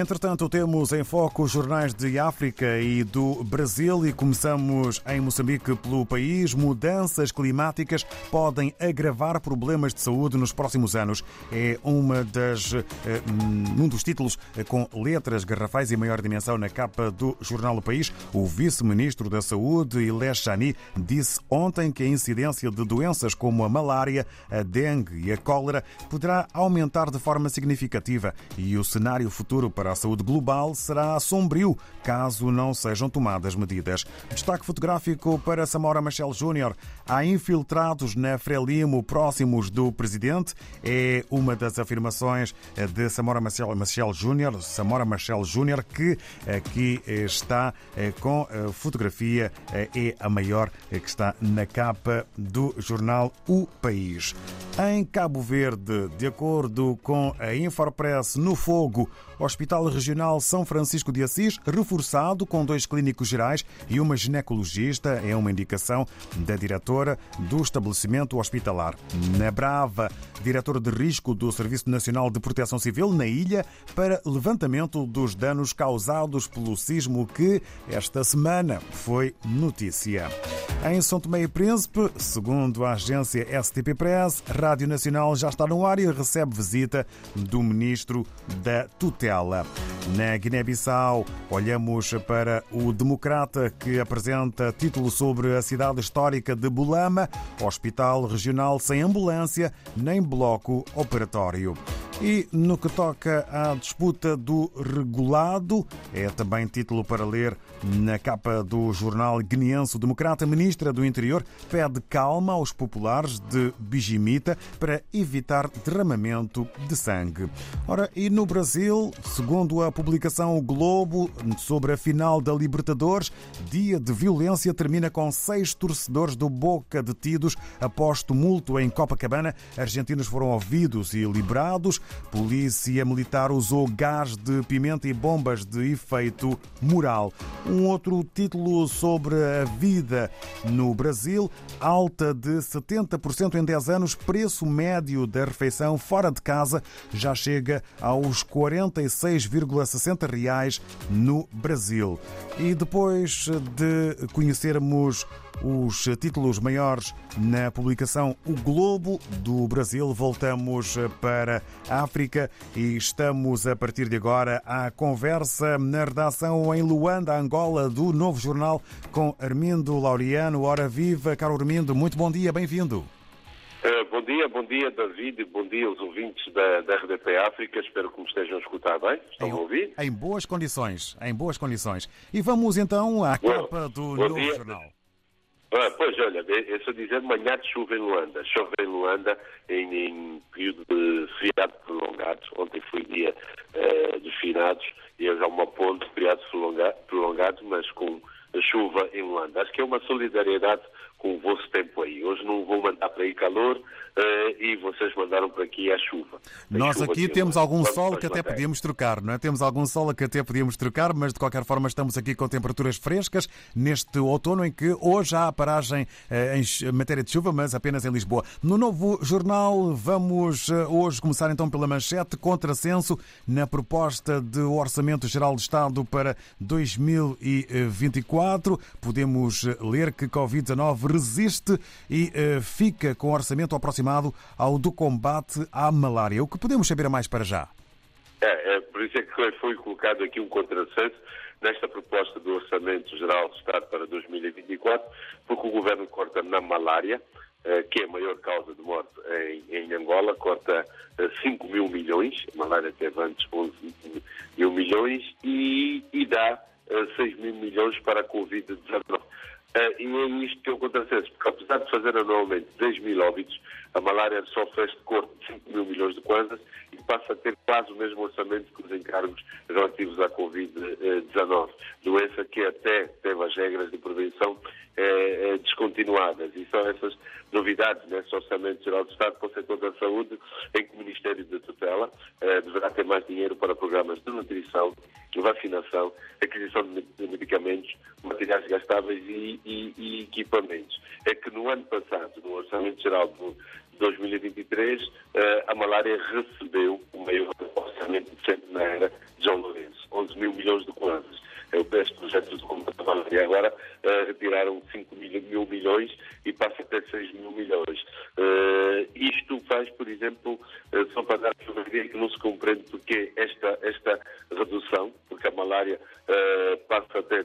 Entretanto, temos em foco os jornais de África e do Brasil e começamos em Moçambique pelo país. Mudanças climáticas podem agravar problemas de saúde nos próximos anos. É uma das, eh, um dos títulos com letras garrafais e maior dimensão na capa do jornal O País. O vice-ministro da Saúde, Ilé Chani, disse ontem que a incidência de doenças como a malária, a dengue e a cólera poderá aumentar de forma significativa e o cenário futuro para a saúde global será sombrio caso não sejam tomadas medidas. Destaque fotográfico para Samora Machel Júnior. Há infiltrados na Frelimo próximos do presidente. É uma das afirmações de Samora Machel, Júnior, Samora Machel Júnior, que aqui está com fotografia, é a maior que está na capa do jornal O País. Em Cabo Verde, de acordo com a Infopress, no fogo, Hospital Regional São Francisco de Assis, reforçado com dois clínicos gerais e uma ginecologista, é uma indicação da diretora do estabelecimento hospitalar. Na Brava, diretor de risco do Serviço Nacional de Proteção Civil na ilha para levantamento dos danos causados pelo sismo que esta semana foi notícia. Em São Tomé e Príncipe, segundo a agência STP Press, Rádio Nacional já está no ar e recebe visita do ministro da Tutela. Na Guiné-Bissau, olhamos para o Democrata que apresenta título sobre a cidade histórica de Bulama, hospital regional sem ambulância nem bloco operatório. E no que toca à disputa do regulado, é também título para ler na capa do jornal guineense Democrata, ministra do Interior pede calma aos populares de Bijimita para evitar derramamento de sangue. Ora, e no Brasil, segundo a publicação O Globo sobre a final da Libertadores, dia de violência termina com seis torcedores do Boca detidos após tumulto em Copacabana. Argentinos foram ouvidos e liberados. Polícia militar usou gás de pimenta e bombas de efeito moral. Um outro título sobre a vida no Brasil, alta de 70% em 10 anos, preço médio da refeição fora de casa já chega aos 46,60 reais no Brasil. E depois de conhecermos os títulos maiores na publicação O Globo do Brasil. Voltamos para a África e estamos a partir de agora à conversa na redação em Luanda, Angola, do Novo Jornal com Armindo Laureano. Hora viva, caro Armindo, muito bom dia, bem-vindo. Uh, bom dia, bom dia David, bom dia aos ouvintes da, da RDP África, espero que me estejam a escutar bem, estão em, a ouvir? Em boas condições, em boas condições. E vamos então à Bom, capa do Novo dia. Jornal. Ah, pois, olha, eu sou dizer manhã de em Luanda. Chove em Luanda em, em período de feriado prolongado. Ontem foi dia eh, dos finados e há uma ponte de feriado prolonga- prolongado, mas com chuva em Luanda. Acho que é uma solidariedade com o vosso tempo aí. Hoje não vou mandar para aí calor eh, e vocês mandaram para aqui a chuva. Nós chuva aqui em temos Luanda. algum Vamos sol que até podíamos trocar, não é? Temos algum sol que até podíamos trocar, mas de qualquer forma estamos aqui com temperaturas frescas neste outono em que hoje há paragem eh, em matéria de chuva, mas apenas em Lisboa. No novo jornal vamos eh, hoje começar então pela manchete contrassenso na proposta de Orçamento Geral de Estado para 2024. Podemos eh, ler que Covid-19 resiste e eh, fica com orçamento aproximado ao do combate à malária. O que podemos saber mais para já? É, é, por isso é que foi colocado aqui um contrassenso nesta proposta do Orçamento Geral do Estado para 2024, porque o Governo corta na malária, eh, que é a maior causa de morte em, em Angola, corta eh, 5 mil milhões, a malária teve antes 11 mil milhões, e, e dá 6 mil milhões para a Covid-19. Eh, e é isto que é o contrassenso, porque apesar de fazer anualmente 10 mil óbitos, a malária só fez de corte de 5 mil milhões de kwanzas e passa a ter quase o mesmo orçamento que os encargos relativos à Covid-19. Doença que até teve as regras de prevenção eh, descontinuadas. E são essas novidades nesse Orçamento Geral do Estado para o setor da saúde, em que o Ministério da Tutela eh, deverá ter mais dinheiro para programas de nutrição, vacinação, aquisição de me- de medicamentos, materiais gastáveis e, e- e equipamentos. É que no ano passado, no Orçamento Geral do 2023, eh, a malária recebeu o maior orçamento de sempre na era de João Lourenço. mil milhões de kwanzas. O best projeto de combate à malária. Agora uh, retiraram 5 mil, mil, milhões e passa até 6 mil milhões. Uh, isto faz, por exemplo, uh, só para dar uma ideia que não se compreende porque esta, esta redução, porque a malária passa até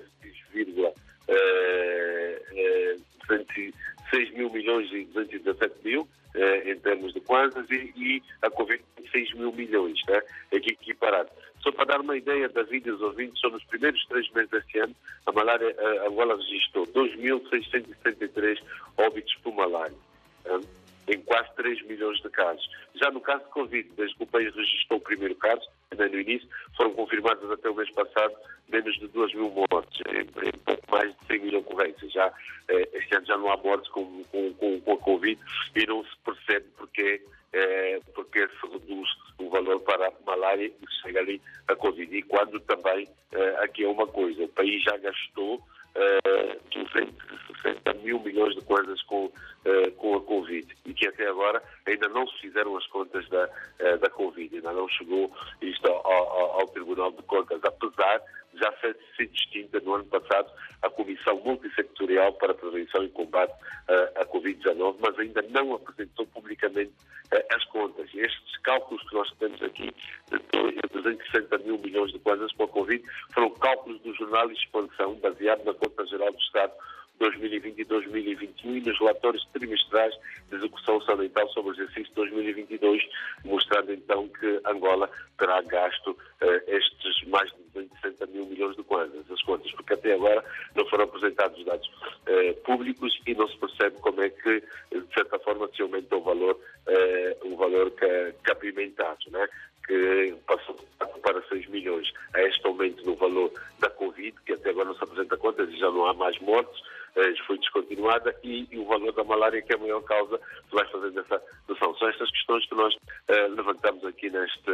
6 mil milhões e 217 mil em termos de kwanzas e, e a Covid 6 mil milhões, né? aqui equiparado. Só para dar uma ideia das vídeos ouvintes, só nos primeiros três meses deste ano, a malária, a Angola registrou 2.673 óbitos por malária. Em quase 3 milhões de casos. Já no caso de Covid, desde que o país registrou o primeiro caso, ainda no início, foram confirmadas até o mês passado menos de 2 mil mortes, em, pouco mais de 100 mil ocorrências. Já, eh, este ano já não há mortes com, com, com, com a Covid e não se percebe porque, eh, porque se reduz o valor para a malária e chega ali a Covid. E quando também, eh, aqui é uma coisa, o país já gastou uh, 260 mil milhões de coisas com, com a Covid. E que até agora ainda não se fizeram as contas da, da Covid, ainda não chegou isto ao, ao, ao Tribunal de Contas, apesar já ser, ser distinta no? Ano passado a Comissão Multissectorial para a Prevenção e Combate à Covid-19, mas ainda não apresentou publicamente as contas. Estes cálculos que nós temos aqui, de 260 mil milhões de coisas com a Covid, foram cálculos do jornal Expansão, baseado na Conta Geral do Estado 2020 e 2021 e nos relatórios trimestrais de execução orçamental sobre o exercício 2022, mostrando então que Angola terá gasto uh, estes mais de 260 mil milhões de kwanzas, as contas, porque até agora não foram apresentados dados uh, públicos e não se percebe como é que, de certa forma, se aumenta o valor, uh, o valor capimentado, né? que passou para 6 milhões a este aumento no valor da Covid, que até agora não se apresenta contas e já não há mais mortes, eh, foi descontinuada e, e, o valor da malária, que é a maior causa, vai fazendo essa. São estas questões que nós uh, levantamos aqui neste,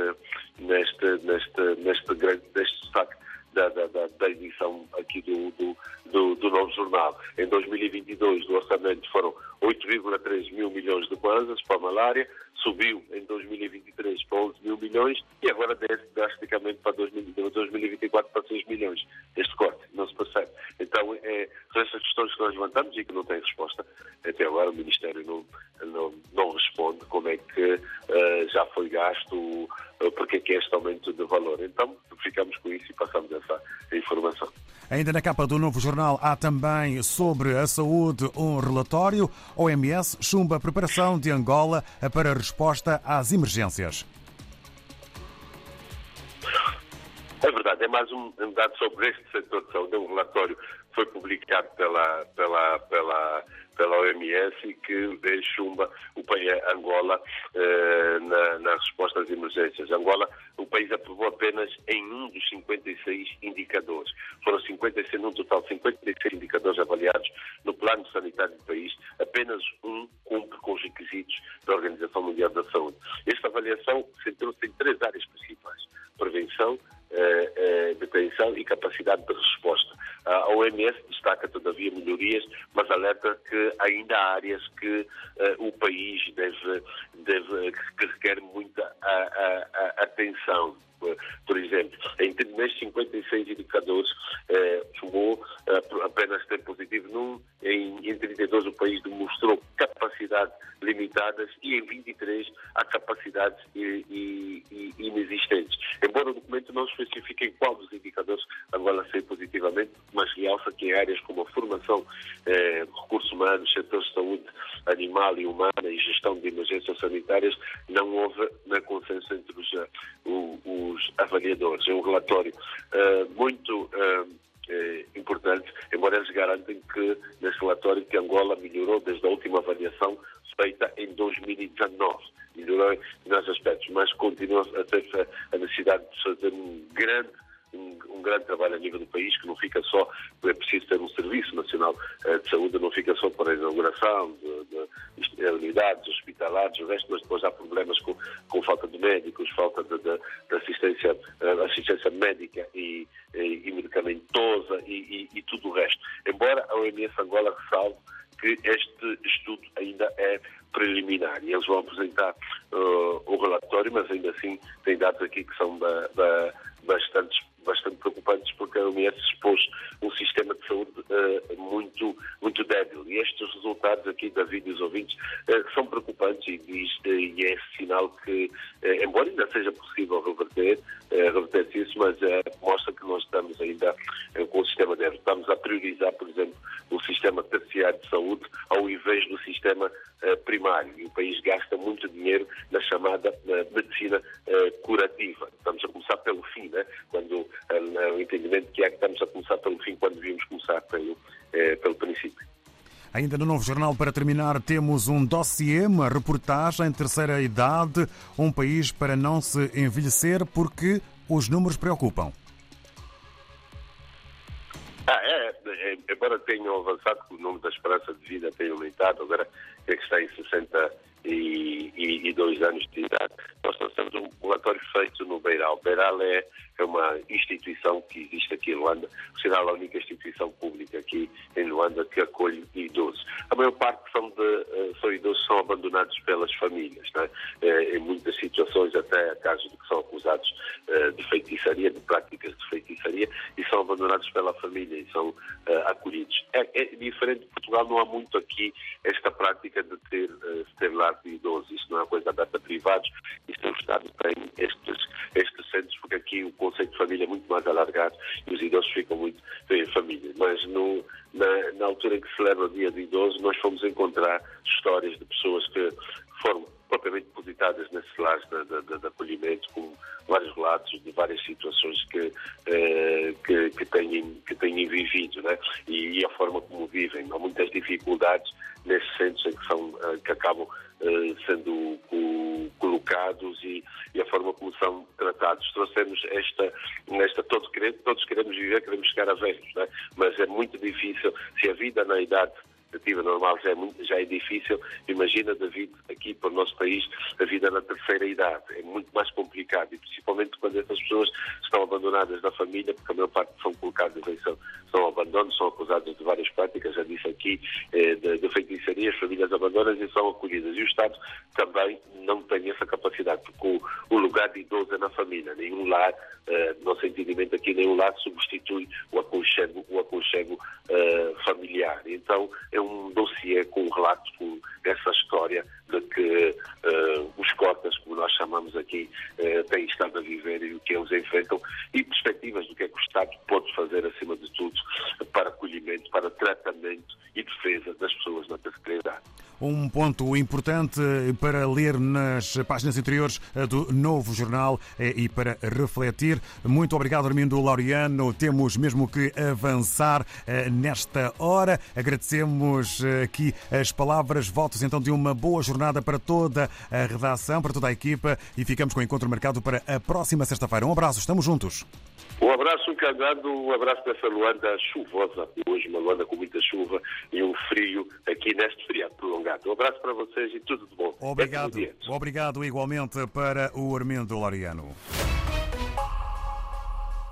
neste, neste, neste grande neste destaque da, da, da, da edição aqui do, do, do, do, novo jornal. Em 2022, do orçamento foram 8,3 mil milhões de kwanzas para a malária, subiu em 2023 para 11 mil milhões e agora desce drasticamente para 2024 para 6 milhões. Este corte não se percebe. Então, é, são essas questões que nós levantamos e que não têm resposta. Até agora o Ministério não, não, não responde como é que uh, já foi gasto, uh, porque é que é este aumento de valor. Então, ficamos com isso e passamos essa informação. Ainda na capa do novo jornal há também sobre a saúde um relatório. OMS chumba a preparação de Angola para resposta às emergências. É verdade, é mais um, dado sobre este setor de saúde, é um relatório que foi publicado pela, pela, pela pela OMS e que chumba o país Angola eh, na, na, resposta às emergências. Angola, o país aprovou apenas em um dos 56 indicadores. Foram 56, num total 56 indicadores avaliados no plano sanitário do país, apenas um cumpre com os requisitos da Organização Mundial da Saúde. Esta avaliação centrou-se em três áreas principais: prevenção, detenção e capacidade de resposta. A OMS destaca, todavia, melhorias, mas alerta que ainda há áreas que uh, o país deve, deve, que requer muita a, a, atenção. Por exemplo, entre nestes 56 indicadores, eh, eh, apenas tempo positivo num, em, em 32 o país demonstrou capacidades limitadas e em 23 há capacidades e, inexistentes. Embora o documento não especifique em qual dos indicadores Angola saiu positivamente, mas realça que em áreas como a formação, eh, recursos humanos, setores de saúde animal e humana e gestão de emergências sanitárias, não houve na consenso entre os, eh, os avaliadores. É um relatório uh, muito uh, importante, embora eles garantem que, nesse relatório, que Angola melhorou desde a última avaliação feita em 2019. Melhorou nos aspectos, mas continua a ter a necessidade de fazer um grande um, um, grande trabalho a nível do país, que não fica só, é preciso ter um Serviço Nacional uh, de Saúde, não fica só para a inauguração de, de, de unidades hospitalares, o resto, mas depois há problemas com, com falta de médicos, de, de assistência, uh, assistência médica e, e, e medicamentosa e, e, tudo o resto. Embora a OMS Angola ressalve que este estudo ainda é preliminar e eles vão apresentar uh, o relatório, mas ainda assim tem dados aqui que são da, da bastante, bastante preocupantes porque a OMS expôs um sistema resultados aqui, David e os ouvintes, uh, são preocupantes e, e, e é sinal que, uh, embora ainda seja possível reverter, reverter isso, mas mostra que nós estamos ainda com o sistema débil. Estamos a priorizar, por exemplo, o sistema terciário de saúde ao invés do sistema primário. E o país gasta muito dinheiro na chamada medicina curativa. Estamos a começar pelo fim, né? quando o entendimento que é que estamos a começar pelo fim quando devíamos começar pelo, eh. Ainda no novo jornal, para terminar, temos um dossiê, uma reportagem, terceira idade, um país para não se envelhecer, porque os números preocupam. Ah, é, é, embora tenham avançado, o número da esperança de vida tenha aumentado, agora é que está em 62 anos de idade. Nós lançamos um relatório feito no Beiral. Beiral é é uma instituição que existe aqui em Luanda, será a única instituição pública aqui em Luanda que acolhe idosos. A maior parte são, de, eh, são idosos são abandonados pelas famílias, né? em muitas situações até casos de que são acusados eh, de feitiçaria, de práticas de feitiçaria, e são abandonados pela família e são acolhidos. É, é, diferente de Portugal, não há muito aqui esta prática de ter, uh, ter lar de idosos. Isso não é coisa aberta a privados, isso o Estado tem estes, estes centros, porque aqui o conceito de família é muito mais alargado e os idosos ficam muito em família. Mas no, na, na altura em que se celebra o Dia do Idoso, nós fomos encontrar histórias de pessoas que foram propriamente depositadas nesses lares de, de, de, a forma como vivem. Há muitas dificuldades nesses centros em que, são, eh, que acabam eh, sendo colocados e, e, a forma como são tratados. Trouxemos esta, esta todos, queremos, todos queremos viver, queremos chegar a velhos, né? mas é muito difícil, se a vida na idade expectativa normal já é, muito, já é difícil. Imagina, David, aqui para o nosso país, a vida na terceira idade. É muito mais complicado e principalmente quando essas pessoas abandonadas da família, porque a maior parte são colocadas em são, são abandono, são acusadas de várias práticas, já disse aqui, eh, de, de feitiçaria, as famílias abandonas e são acolhidas. E o Estado também não tem essa capacidade, porque o, o lugar de idoso é na família. Nenhum lar, eh, nosso entendimento aqui, nenhum lar substitui o aconchego, o aconchego eh, familiar. Então, é um dossiê com um relato, com aqui, uh, têm estado a viver e o que eles enfrentam e perspectivas do que é que o Estado pode fazer, acima de tudo, para acolhimento, para tratamento ponto importante para ler nas páginas interiores do novo jornal e para refletir. Muito obrigado, Armindo Laureano. Temos mesmo que avançar eh, nesta hora. Agradecemos eh, aqui as palavras, votos então de uma boa jornada para toda a redação, para toda a equipa e ficamos com o encontro marcado para a próxima sexta-feira. Um abraço, estamos juntos. Um abraço, Cagado, um abraço dessa Luanda chuvosa, hoje uma Luanda com muita chuva e um frio aqui neste feriado prolongado. Um abraço para vocês e tudo de bom. Obrigado. Obrigado igualmente para o Armindo Lariano.